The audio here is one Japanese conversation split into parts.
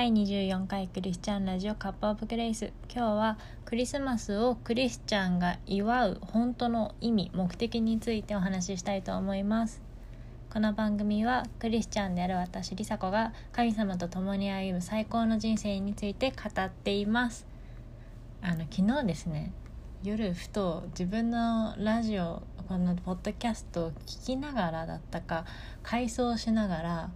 第24回クリスチャンラジオカップオブグレイス。今日はクリスマスをクリスチャンが祝う本当の意味目的についてお話ししたいと思います。この番組はクリスチャンである私リサ子が神様と共に歩む最高の人生について語っています。あの昨日ですね夜ふと自分のラジオこのポッドキャストを聞きながらだったか回想しながら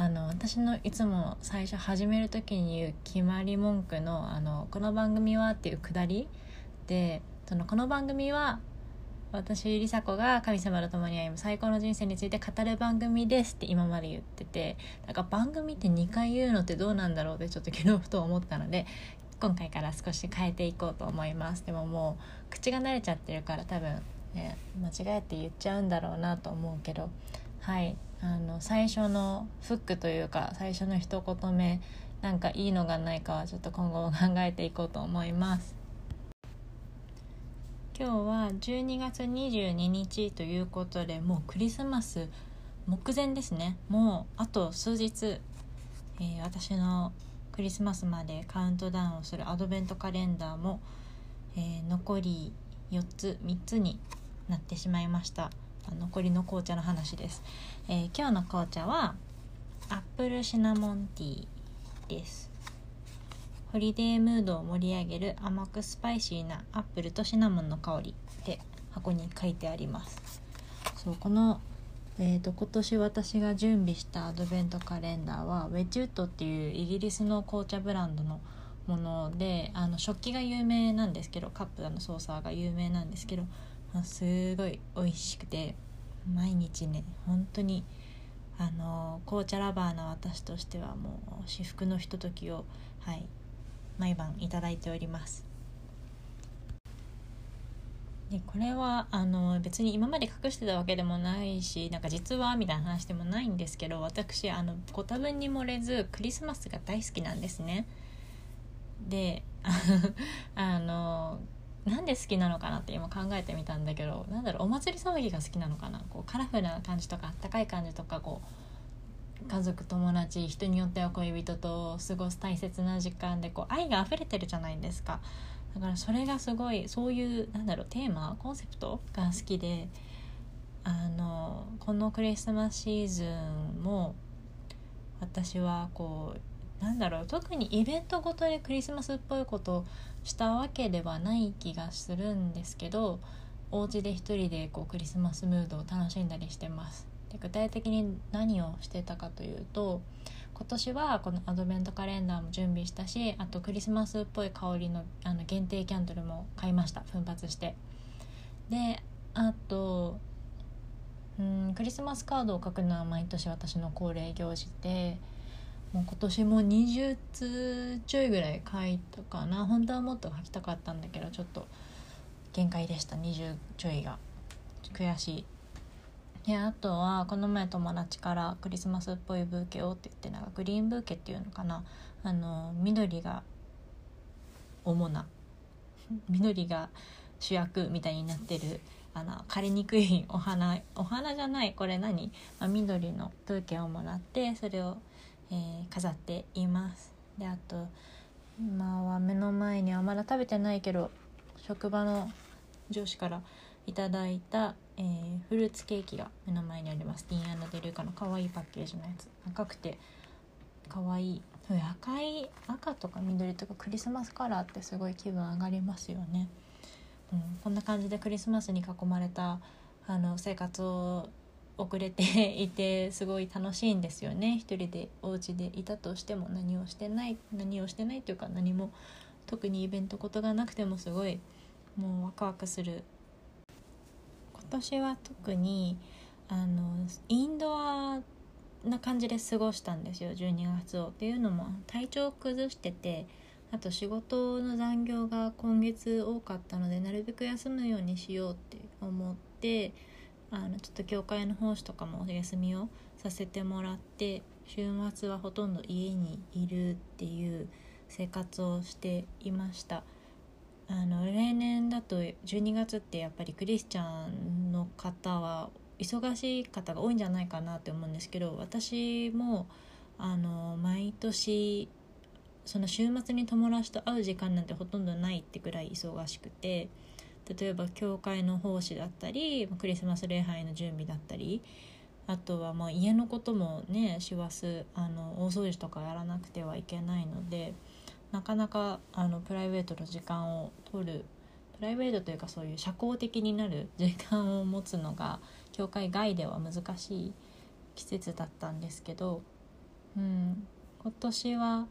あの私のいつも最初始める時に言う決まり文句の「あのこの番組は」っていうくだりでそのこの番組は私梨紗子が神様と共に歩む最高の人生について語る番組ですって今まで言っててなんか番組って2回言うのってどうなんだろうってちょっと昨日ふと思ったので今回から少し変えていこうと思います。でももう口が慣れちゃってるから多分ね間違えて言っちゃうんだろうなと思うけど。はい。あの最初のフックというか最初の一言目なんかいいのがないかはちょっと今後も考えていこうと思います。今日は12月22日ということでもうクリスマス目前ですね。もうあと数日、えー、私のクリスマスまでカウントダウンをするアドベントカレンダーも、えー、残り4つ3つになってしまいました。残りの紅茶の話です、えー、今日の紅茶はアップルシナモンティーです。ホリデームードを盛り上げる甘くスパイシーなアップルとシナモンの香りって箱に書いてあります。そうこのえーと、今年私が準備したアドベントカレンダーはウェッジウッドっていうイギリスの紅茶ブランドのものであの食器が有名なんですけどカップのソーサーが有名なんですけどすごい美味しくて毎日ね本当にあの紅茶ラバーの私としてはもう至福のひとときをはい毎晩いただいております。でこれはあの別に今まで隠してたわけでもないしなんか実はみたいな話でもないんですけど私あのご多分に漏れずクリスマスが大好きなんですね。で あのなんで好きなのかなって今考えてみたんだけどなんだろうお祭り騒ぎが好きなのかな？こうカラフルな感じとかあったかい感じとかこう家族友達人によっては恋人と過ごす大切な時間でこう愛が溢れてるじゃないですか。だからそれがすごいそういうなんだろうテーマコンセプトが好きであのこのクリスマスシーズンも私はこうなんだろう特にイベントごとでクリスマスっぽいことしたわけではない気がするんですけどお家で一人でこうクリスマスムードを楽しんだりしてます。で具体的に何をしてたかというと今年はこのアドベントカレンダーも準備したしあとクリスマスっぽい香りのあの限定キャンドルも買いました。奮発して。であとうんクリスマスカードを書くのは毎年私の恒例行事でもう今年も20通ちょいぐらい書いたかな。本当はもっと書きたかったんだけどちょっと限界でした。20ちょいが。悔しい。であとはこの前友達からクリスマスっぽいブーケをって言ってなんかグリーンブーケっていうのかな。あの緑が主な。緑が主役みたいになってるあの枯れにくいお花。お花じゃないこれ何、まあ、緑のブーケをもらってそれをえー、飾っています。であと今は目の前にはまだ食べてないけど職場の上司からいただいた、えー、フルーツケーキが目の前にあります。ティーンデルーカの可愛いパッケージのやつ。赤くて可愛い。赤い赤とか緑とかクリスマスカラーってすごい気分上がりますよね、うん、こんな感じでクリスマスに囲まれたあの生活を遅れていてすごい楽しいんですよね。一人でお家でいたとしても何をしてない何をしてないというか何も特にイベントことがなくてもすごいもうワクワクする。今年は特にあのインドアな感じで過ごしたんですよ12月を。っていうのも体調を崩しててあと仕事の残業が今月多かったのでなるべく休むようにしようって思ってあのちょっと教会の奉仕とかもお休みをさせてもらって週末はほとんど家にいるっていう生活をしていました。あの例年だと12月ってやっぱりクリスチャンの方は忙しい方が多いんじゃないかなって思うんですけど私もあの毎年その週末に友達と会う時間なんてほとんどないってくらい忙しくて例えば教会の奉仕だったりクリスマス礼拝の準備だったりあとはまあ家のこともね師走あの大掃除とかやらなくてはいけないのでなかなかあのプライベートの時間を取るプライベートというかそういう社交的になる時間を持つのが教会外では難しい季節だったんですけど、うん、今年は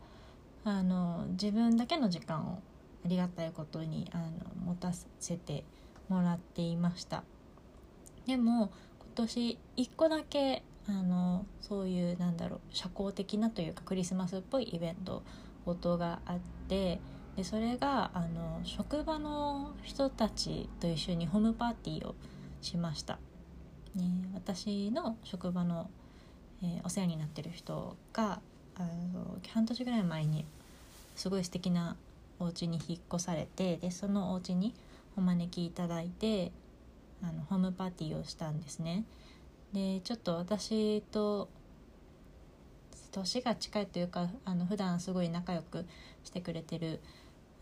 あの自分だけの時間をありがたいことにあの持たせてもらっていました。でも今年1個だけあのそういうなんだろう社交的なというかクリスマスっぽいイベントことがあってでそれがあの職場の人たちと一緒にホームパーティーをしました、ね、私の職場の、えー、お世話になってる人があの半年ぐらい前にすごい素敵なお家に引っ越されてでそのお家にお招きいただいてあのホームパーティーをしたんですね。でちょっと私と年が近いというかあの普段すごい仲良くしてくれてる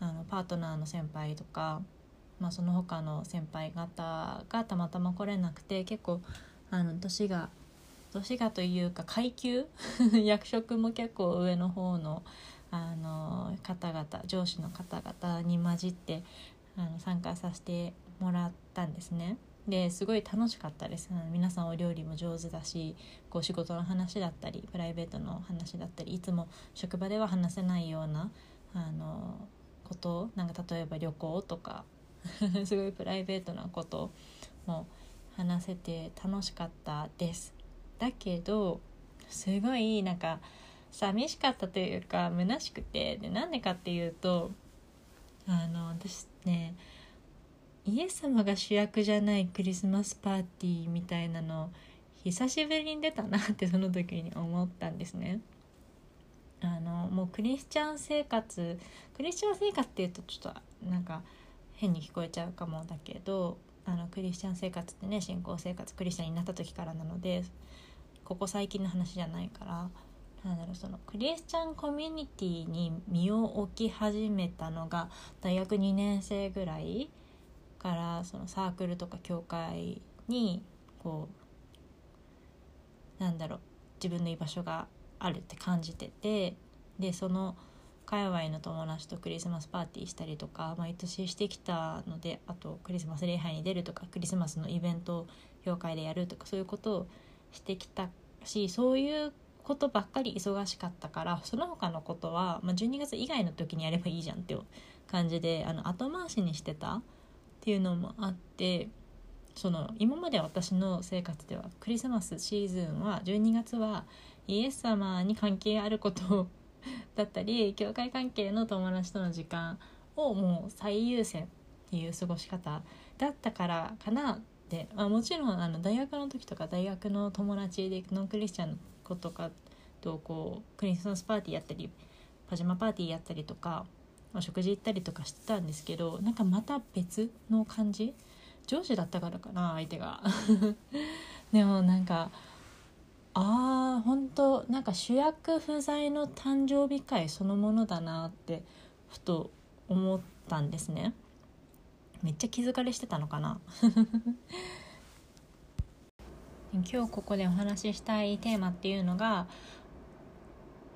あのパートナーの先輩とか、まあ、その他の先輩方がたまたま来れなくて結構あの年が年がというか階級？役職も結構上の方のあの方々上司の方々に混じってあの参加させてもらったんですね。ですごい楽しかったです皆さんお料理も上手だしこう仕事の話だったりプライベートの話だったりいつも職場では話せないようなあのことなんか例えば旅行とか すごいプライベートなことも話せて楽しかったですだけどすごいなんか寂しかったというか虚しくてでなんでかっていうとあの私ねイエス様が主役じゃないクリスマスパーティーみたいなの久しぶりに出たなってその時に思ったんですね。あのもうクリスチャン生活クリスチャン生活っていうとちょっとなんか変に聞こえちゃうかもだけどあのクリスチャン生活ってね信仰生活クリスチャンになった時からなのでここ最近の話じゃないからなんだろうそのクリスチャンコミュニティに身を置き始めたのが大学2年生ぐらいからそのサークルとか教会にこうなんだろう自分の居場所があるって感じててでその界隈の友達とクリスマスパーティーしたりとか毎年してきたのであとクリスマス礼拝に出るとかクリスマスのイベントを教会でやるとかそういうことをしてきたしそういうことばっかり忙しかったからその他のことは、まあ、12月以外の時にやればいいじゃんっていう感じであの後回しにしてたっていうのもあってその今まで私の生活ではクリスマスシーズンは12月はイエス様に関係あること だったり教会関係の友達との時間をもう最優先っていう過ごし方だったからかなって、まあ、もちろんあの大学の時とか大学の友達でノンクリスチャンの子とかとこうクリスマスパーティーやったりパジャマパーティーやったりとかお食事行ったりとかしてたんですけどなんかまた別の感じ？上司だったからかな相手が。でもなんかあー本当なんか主役不在の誕生日会そのものだなってふと思ったんですね。めっちゃ気疲れしてたのかな。今日ここでお話ししたいテーマっていうのが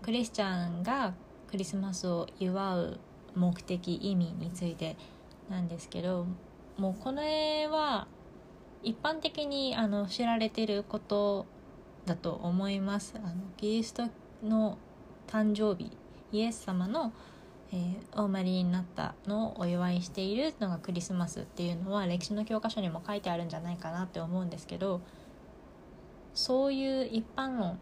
クリスチャンがクリスマスを祝う目的意味についてなんですけどもうこれは一般的にあの知られてることだと思います。あのキリストの誕生日イエス様の、えー、お生まれになったのをお祝いしているのがクリスマスっていうのは歴史の教科書にも書いてあるんじゃないかなって思うんですけどそういう一般論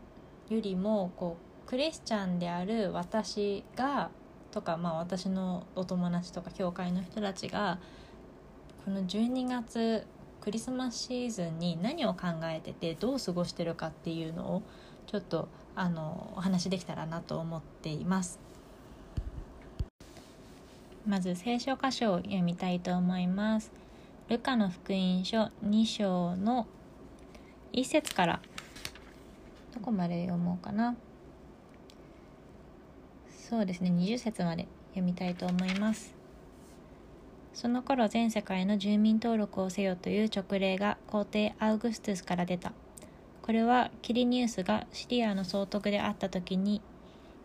よりもこうクリスチャンである私がとか、まあ、私のお友達とか教会の人たちがこの12月クリスマスシーズンに何を考えててどう過ごしてるかっていうのをちょっとあのお話できたらなと思っています。まず聖書箇所を読みたいと思います。ルカの福音書2章の1節から。どこまで読もうかな。そうですね20節まで読みたいと思います。その頃全世界の住民登録をせよという勅令が皇帝アウグストゥスから出た。これはキリニウスがシリアの総督であった時に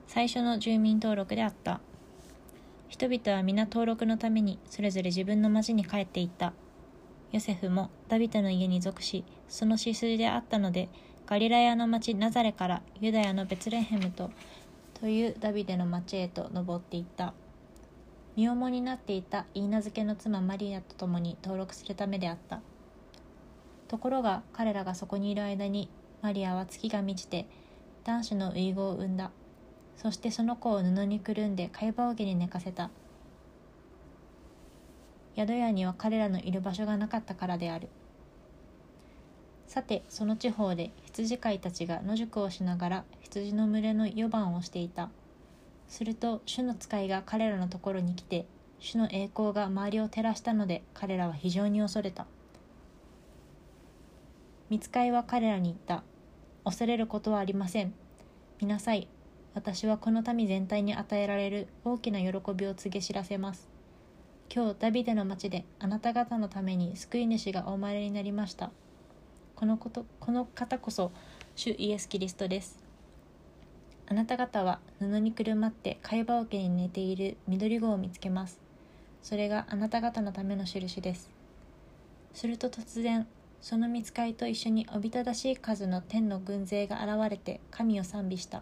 最初の住民登録であった。人々は皆登録のためにそれぞれ自分の町に帰っていった。ヨセフもダビデの家に属しその血筋であったのでガリラヤの町ナザレからユダヤのベツレヘムとというダビデの町へと登っていった。身重になっていた許嫁の妻マリアと共に登録するためであった。ところが彼らがそこにいる間にマリアは月が満ちて男子の遺語を産んだ。そしてその子を布にくるんで貝羽桶に寝かせた。宿屋には彼らのいる場所がなかったからである。さてその地方で羊飼いたちが野宿をしながら羊の群れの予番をしていた。すると主の使いが彼らのところに来て主の栄光が周りを照らしたので彼らは非常に恐れた。見つかいは彼らに言った。恐れることはありません。見なさい。私はこの民全体に与えられる大きな喜びを告げ知らせます。今日ダビデの町であなた方のために救い主がお生まれになりました。このことこの方こそ主イエス・キリストです。あなた方は布にくるまって貝羽桶に寝ている緑子を見つけます。それがあなた方のための印です。すると突然その見つかいと一緒におびただしい数の天の軍勢が現れて神を賛美した。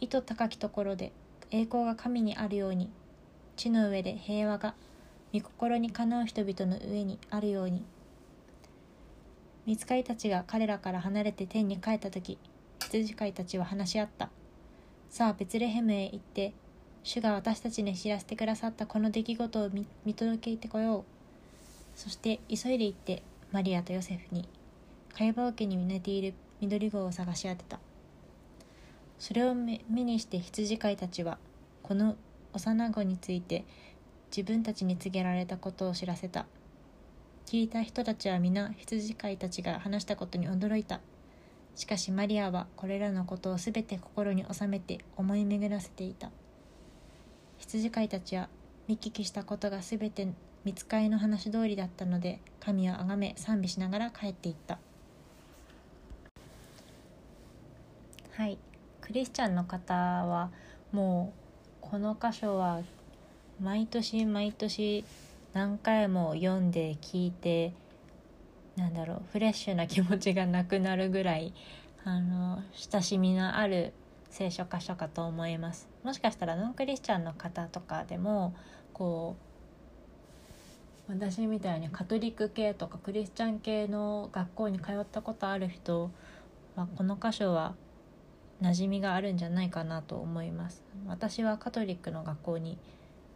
意図高きところで栄光が神にあるように地の上で平和が御心にかなう人々の上にあるように。見つかいたちが彼らから離れて天に帰った時羊飼いたちは話し合った。さあベツレヘムへ行って主が私たちに知らせてくださったこの出来事を見届けてこよう。そして急いで行ってマリアとヨセフに貝羽桶に寝ている緑子を探し当てた。それを目にして羊飼いたちはこの幼子について自分たちに告げられたことを知らせた。聞いた人たちは皆羊飼いたちが話したことに驚いた。しかしマリアはこれらのことを全て心に収めて思い巡らせていた。羊飼いたちは見聞きしたことが全て見つかいの話通りだったので神を崇め賛美しながら帰っていった。はい。クリスチャンの方はもうこの箇所は毎年毎年何回も読んで聞いてなんだろうフレッシュな気持ちがなくなるぐらいあの親しみのある聖書箇所かと思います。もしかしたらノンクリスチャンの方とかでもこう私みたいにカトリック系とかクリスチャン系の学校に通ったことある人はこの箇所は馴染みがあるんじゃないかなと思います。私はカトリックの学校に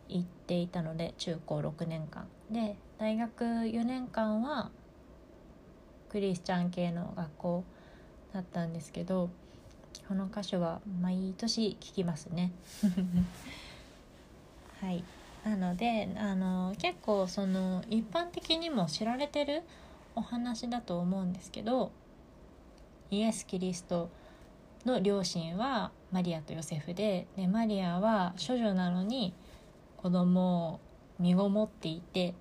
行っていたので中高6年間。で大学4年間はクリスチャン系の学校だったんですけどこの箇所は毎年聞きますね。はい。なのであの結構その一般的にも知られてるお話だと思うんですけどイエス・キリストの両親はマリアとヨセフででマリアは処女なのに子供を身ごもっていて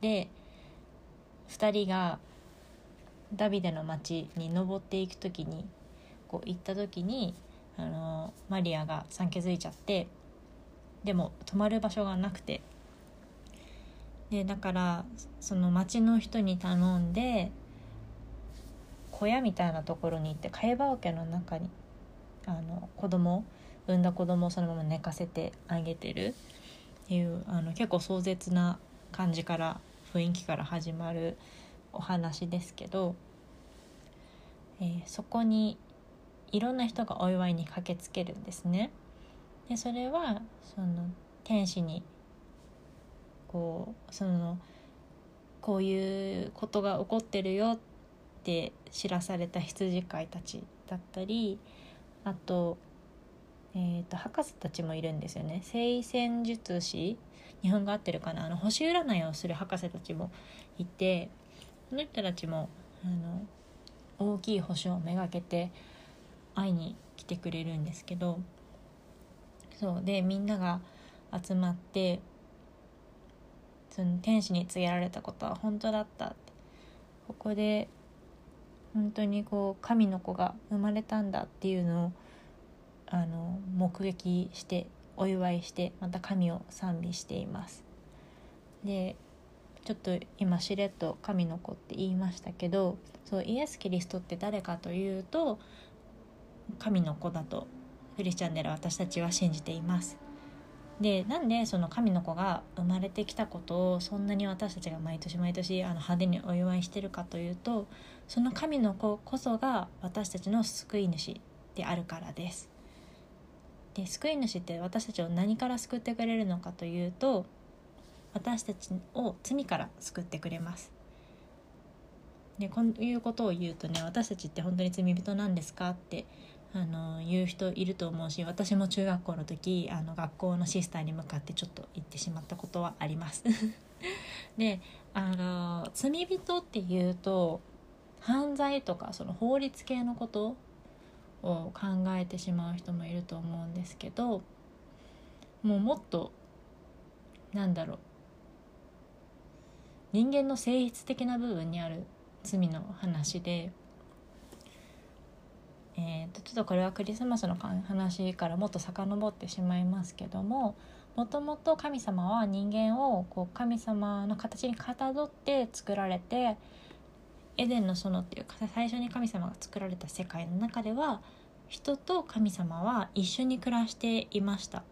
で2人がダビデの町に登っていく時にこう行った時にあのマリアが産気づいちゃってでも泊まる場所がなくてでだからその町の人に頼んで小屋みたいなところに行って貝羽桶の中にあの子供産んだ子供をそのまま寝かせてあげてるっていうあの結構壮絶な感じから雰囲気から始まるお話ですけど、えー、そこにいろんな人がお祝いに駆けつけるんですね。でそれはその天使にこうそのこういうことが起こってるよって知らされた羊飼いたちだったりあと,、えーと、博士たちもいるんですよね。聖戦術師日本語合ってるかな？あの星占いをする博士たちもいてその人たちもあの大きい星をめがけて会いに来てくれるんですけどそうでみんなが集まってその天使に告げられたことは本当だった。ここで本当にこう神の子が生まれたんだっていうのをあの目撃してお祝いしてまた神を賛美しています。でちょっと今しれっと神の子って言いましたけどそうイエス・キリストって誰かというと神の子だとクリスチャンである私たちは信じています。でなんでその神の子が生まれてきたことをそんなに私たちが毎年毎年あの派手にお祝いしてるかというとその神の子こそが私たちの救い主であるからです。で救い主って私たちを何から救ってくれるのかというと私たちを罪から救ってくれます。でこういうことを言うとね私たちって本当に罪人なんですかってあの言う人いると思うし私も中学校の時あの学校のシスターに向かってちょっと言ってしまったことはあります。であの罪人っていうと犯罪とかその法律系のことを考えてしまう人もいると思うんですけどもうもっとなんだろう人間の性質的な部分にある罪の話で、えーと、ちょっとこれはクリスマスの話からもっと遡ってしまいますけどももともと神様は人間をこう神様の形にかたどって作られてエデンの園っていう最初に神様が作られた世界の中では人と神様は一緒に暮らしていました。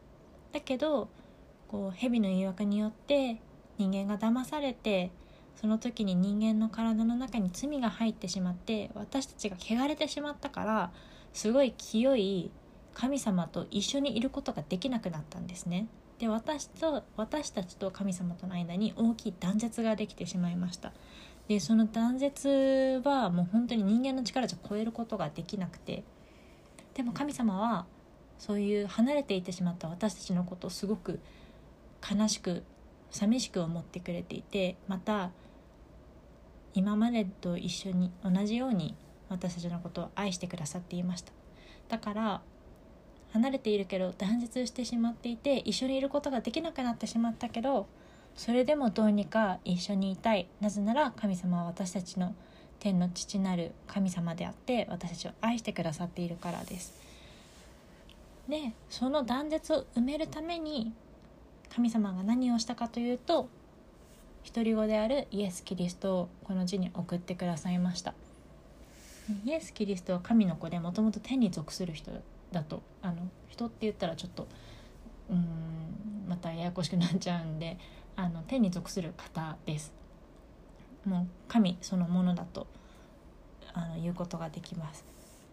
だけどこう蛇の誘惑によって人間が騙されてその時に人間の体の中に罪が入ってしまって私たちが汚れてしまったからすごい清い神様と一緒にいることができなくなったんですね。で私と私たちと神様との間に大きい断絶ができてしまいました。でその断絶はもう本当に人間の力じゃ超えることができなくて。でも神様はそういう離れていってしまった私たちのことをすごく悲しく寂しく思ってくれていてまた今までと一緒に同じように私たちのことを愛してくださっていました。だから離れているけど断絶してしまっていて一緒にいることができなくなってしまったけどそれでもどうにか一緒にいたいなぜなら神様は私たちの天の父なる神様であって私たちを愛してくださっているからです。でその断絶を埋めるために神様が何をしたかというと独り子であるイエス・キリストをこの地に送ってくださいました。イエス・キリストは神の子でもともと天に属する人だとあの人って言ったらちょっとうんまたややこしくなっちゃうんであの天に属する方です。もう神そのものだとあの言うことができます。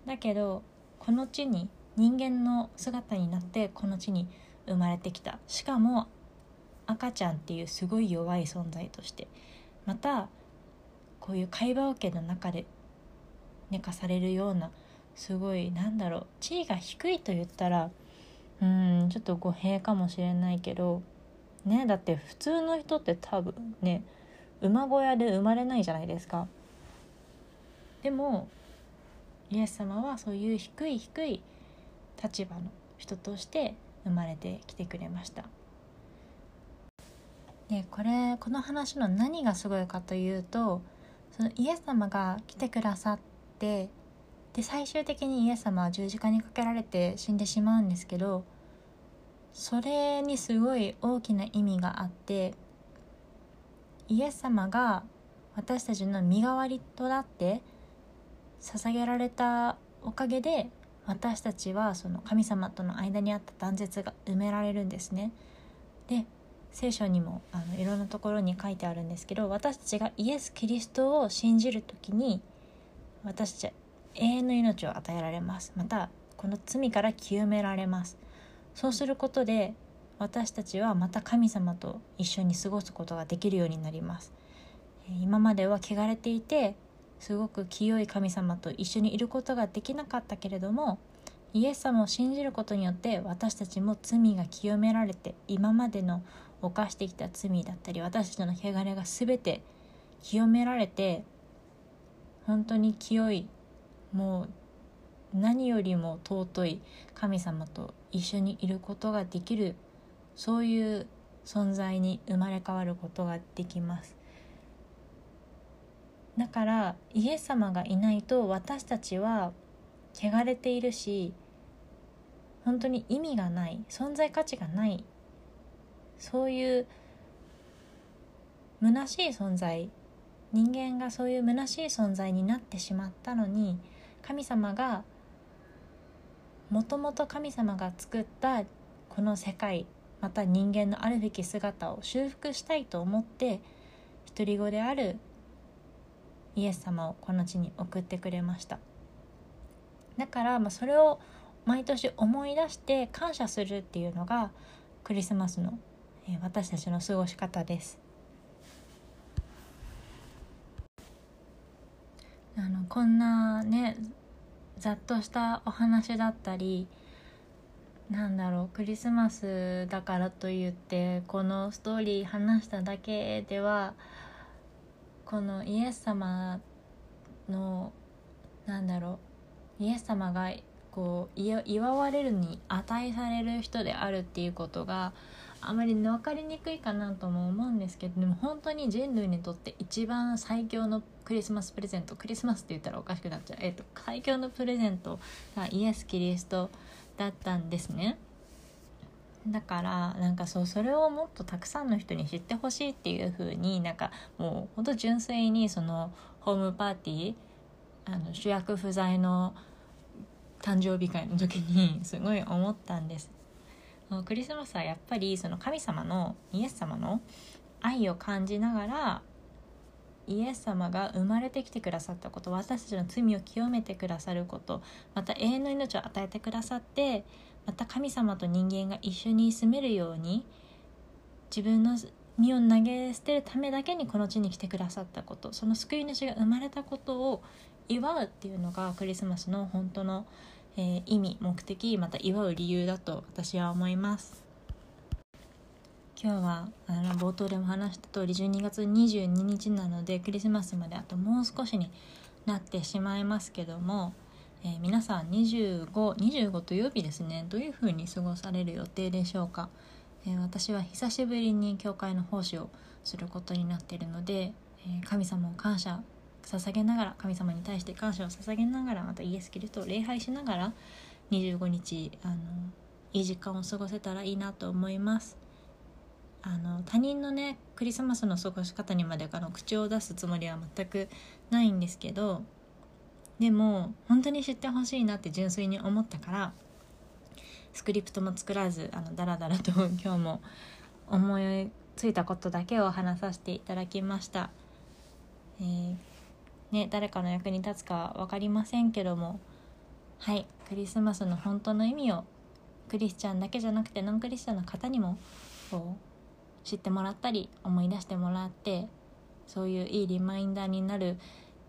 だけどこの地に人間の姿になってこの地に生まれてきた。しかも赤ちゃんっていうすごい弱い存在としてまたこういう会話桶の中で寝かされるようなすごいなんだろう地位が低いと言ったらうんちょっと語弊かもしれないけどねだって普通の人って多分ね馬小屋で生まれないじゃないですか。でもイエス様はそういう低い低い立場の人として生まれてきてくれました。でこれこの話の何がすごいかというとそのイエス様が来てくださってで最終的にイエス様は十字架にかけられて死んでしまうんですけどそれにすごい大きな意味があってイエス様が私たちの身代わりとなって捧げられたおかげで私たちはその神様との間にあった断絶が埋められるんですね。で聖書にもあのいろんなところに書いてあるんですけど私たちがイエス・キリストを信じる時に私たちは永遠の命を与えられます。またこの罪から清められます。そうすることで私たちはまた神様と一緒に過ごすことができるようになります。今までは汚れていてすごく清い神様と一緒にいることができなかったけれどもイエス様を信じることによって私たちも罪が清められて今までの犯してきた罪だったり私たちの汚れが全て清められて本当に清いもう何よりも尊い神様と一緒にいることができるそういう存在に生まれ変わることができます。だからイエス様がいないと私たちは汚れているし本当に意味がない存在価値がないそういう虚しい存在人間がそういう虚しい存在になってしまったのに神様がもともと神様が作ったこの世界また人間のあるべき姿を修復したいと思って独り子であるイエス様をこの地に送ってくれました。だからまあそれを毎年思い出して感謝するっていうのがクリスマスの、え私たちの過ごし方です。あのこんなねざっとしたお話だったりなんだろうクリスマスだからといってこのストーリー話しただけではこのイエス様のなんだろうイエス様がこう祝われるに値される人であるっていうことがあまり分かりにくいかなとも思うんですけどでも本当に人類にとって一番最強のクリスマスプレゼントクリスマスって言ったらおかしくなっちゃう、えーと、最強のプレゼントがイエス・キリストだったんですね。だからなんかそうそれをもっとたくさんの人に知ってほしいっていう風になんかもうほんと純粋にそのホームパーティーあの主役不在の誕生日会の時にすごい思ったんですクリスマスはやっぱりその神様のイエス様の愛を感じながらイエス様が生まれてきてくださったこと私たちの罪を清めてくださることまた永遠の命を与えてくださってまた神様と人間が一緒に住めるように自分の身を投げ捨てるためだけにこの地に来てくださったことその救い主が生まれたことを祝うっていうのがクリスマスの本当の、えー、意味目的また祝う理由だと私は思います。今日はあの冒頭でも話した通り12月22日なのでクリスマスまであともう少しになってしまいますけども、えー、皆さん2525土曜日ですね。どういう風に過ごされる予定でしょうか、えー、私は久しぶりに教会の奉仕をすることになっているので、え神様を感謝捧げながら神様に対して感謝を捧げながらまたイエス・キリストを礼拝しながら25日あのいい時間を過ごせたらいいなと思いますあの他人のねクリスマスの過ごし方にまであの口を出すつもりは全くないんですけどでも本当に知ってほしいなって純粋に思ったからスクリプトも作らずあのダラダラと今日も思いついたことだけを話させていただきました。えーね、誰かの役に立つか分かりませんけども。はい。クリスマスの本当の意味をクリスチャンだけじゃなくてノンクリスチャンの方にもこう知ってもらったり思い出してもらってそういういいリマインダーになる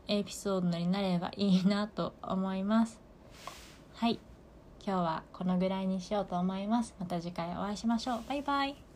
エピソードになればいいなと思います。はい。今日はこのぐらいにしようと思います。また次回お会いしましょう。バイバイ。